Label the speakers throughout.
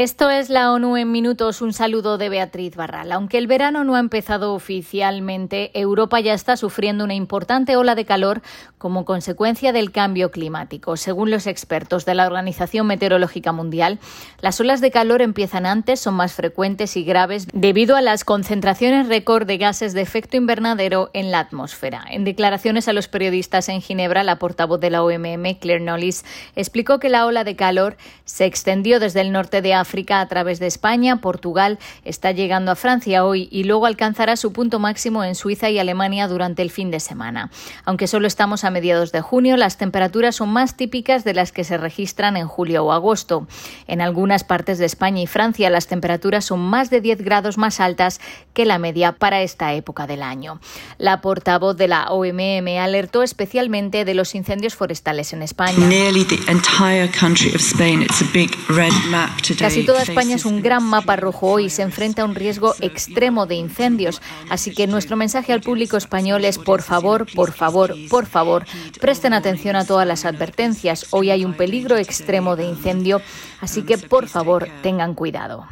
Speaker 1: Esto es la ONU en minutos. Un saludo de Beatriz Barral. Aunque el verano no ha empezado oficialmente, Europa ya está sufriendo una importante ola de calor como consecuencia del cambio climático. Según los expertos de la Organización Meteorológica Mundial, las olas de calor empiezan antes, son más frecuentes y graves debido a las concentraciones récord de gases de efecto invernadero en la atmósfera. En declaraciones a los periodistas en Ginebra, la portavoz de la OMM, Claire Knowles, explicó que la ola de calor se extendió desde el norte de África África a través de España, Portugal está llegando a Francia hoy y luego alcanzará su punto máximo en Suiza y Alemania durante el fin de semana. Aunque solo estamos a mediados de junio, las temperaturas son más típicas de las que se registran en julio o agosto. En algunas partes de España y Francia las temperaturas son más de 10 grados más altas que la media para esta época del año. La portavoz de la OMM alertó especialmente de los incendios forestales en España. Casi toda España es un gran mapa rojo y se enfrenta a un riesgo extremo de incendios. Así que nuestro mensaje al público español es por favor, por favor, por favor, presten atención a todas las advertencias. Hoy hay un peligro extremo de incendio, así que por favor tengan cuidado.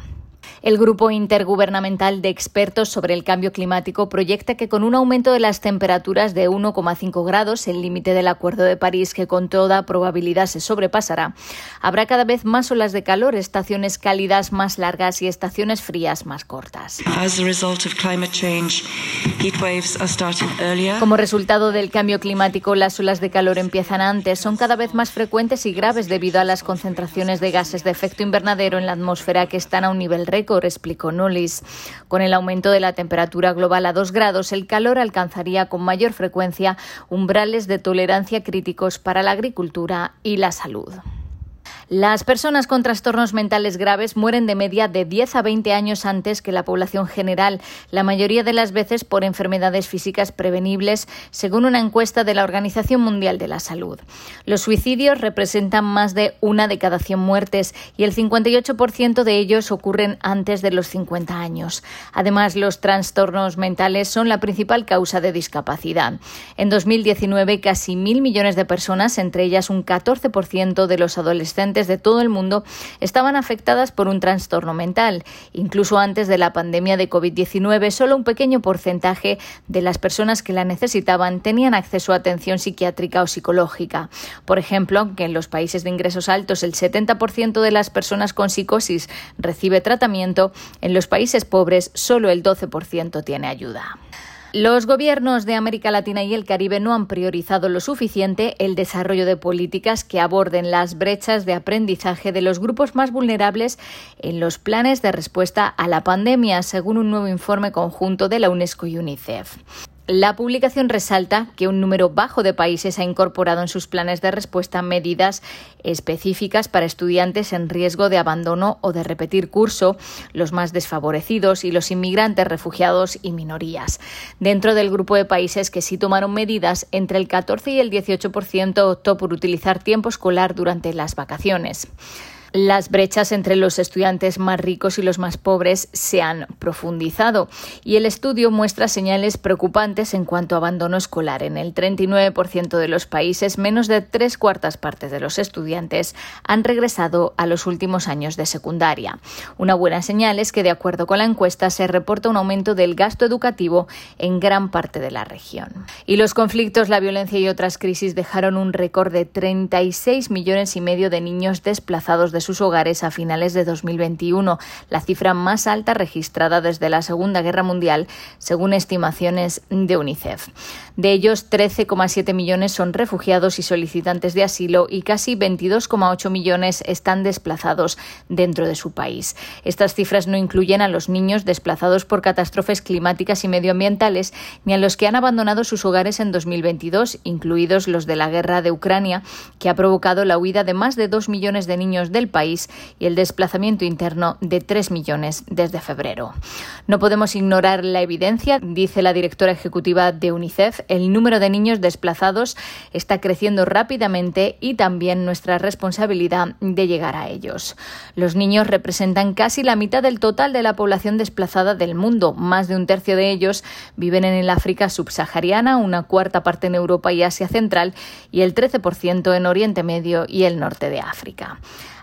Speaker 1: El Grupo Intergubernamental de Expertos sobre el Cambio Climático proyecta que con un aumento de las temperaturas de 1,5 grados, el límite del Acuerdo de París que con toda probabilidad se sobrepasará, habrá cada vez más olas de calor, estaciones cálidas más largas y estaciones frías más cortas. Como resultado del cambio climático, las olas de calor empiezan antes, son cada vez más frecuentes y graves debido a las concentraciones de gases de efecto invernadero en la atmósfera que están a un nivel récord explicó Nullis. Con el aumento de la temperatura global a 2 grados, el calor alcanzaría con mayor frecuencia umbrales de tolerancia críticos para la agricultura y la salud. Las personas con trastornos mentales graves mueren de media de 10 a 20 años antes que la población general, la mayoría de las veces por enfermedades físicas prevenibles, según una encuesta de la Organización Mundial de la Salud. Los suicidios representan más de una de cada 100 muertes y el 58% de ellos ocurren antes de los 50 años. Además, los trastornos mentales son la principal causa de discapacidad. En 2019, casi mil millones de personas, entre ellas un 14% de los adolescentes, de todo el mundo estaban afectadas por un trastorno mental. Incluso antes de la pandemia de COVID-19, solo un pequeño porcentaje de las personas que la necesitaban tenían acceso a atención psiquiátrica o psicológica. Por ejemplo, que en los países de ingresos altos el 70% de las personas con psicosis recibe tratamiento, en los países pobres solo el 12% tiene ayuda. Los gobiernos de América Latina y el Caribe no han priorizado lo suficiente el desarrollo de políticas que aborden las brechas de aprendizaje de los grupos más vulnerables en los planes de respuesta a la pandemia, según un nuevo informe conjunto de la UNESCO y UNICEF. La publicación resalta que un número bajo de países ha incorporado en sus planes de respuesta medidas específicas para estudiantes en riesgo de abandono o de repetir curso, los más desfavorecidos y los inmigrantes, refugiados y minorías. Dentro del grupo de países que sí tomaron medidas, entre el 14 y el 18% optó por utilizar tiempo escolar durante las vacaciones. Las brechas entre los estudiantes más ricos y los más pobres se han profundizado y el estudio muestra señales preocupantes en cuanto a abandono escolar. En el 39% de los países, menos de tres cuartas partes de los estudiantes han regresado a los últimos años de secundaria. Una buena señal es que, de acuerdo con la encuesta, se reporta un aumento del gasto educativo en gran parte de la región. Y los conflictos, la violencia y otras crisis dejaron un récord de 36 millones y medio de niños desplazados de sus hogares a finales de 2021, la cifra más alta registrada desde la Segunda Guerra Mundial, según estimaciones de UNICEF. De ellos, 13,7 millones son refugiados y solicitantes de asilo y casi 22,8 millones están desplazados dentro de su país. Estas cifras no incluyen a los niños desplazados por catástrofes climáticas y medioambientales ni a los que han abandonado sus hogares en 2022, incluidos los de la guerra de Ucrania, que ha provocado la huida de más de 2 millones de niños país y el desplazamiento interno de 3 millones desde febrero. No podemos ignorar la evidencia, dice la directora ejecutiva de UNICEF, el número de niños desplazados está creciendo rápidamente y también nuestra responsabilidad de llegar a ellos. Los niños representan casi la mitad del total de la población desplazada del mundo. Más de un tercio de ellos viven en el África subsahariana, una cuarta parte en Europa y Asia Central y el 13% en Oriente Medio y el norte de África.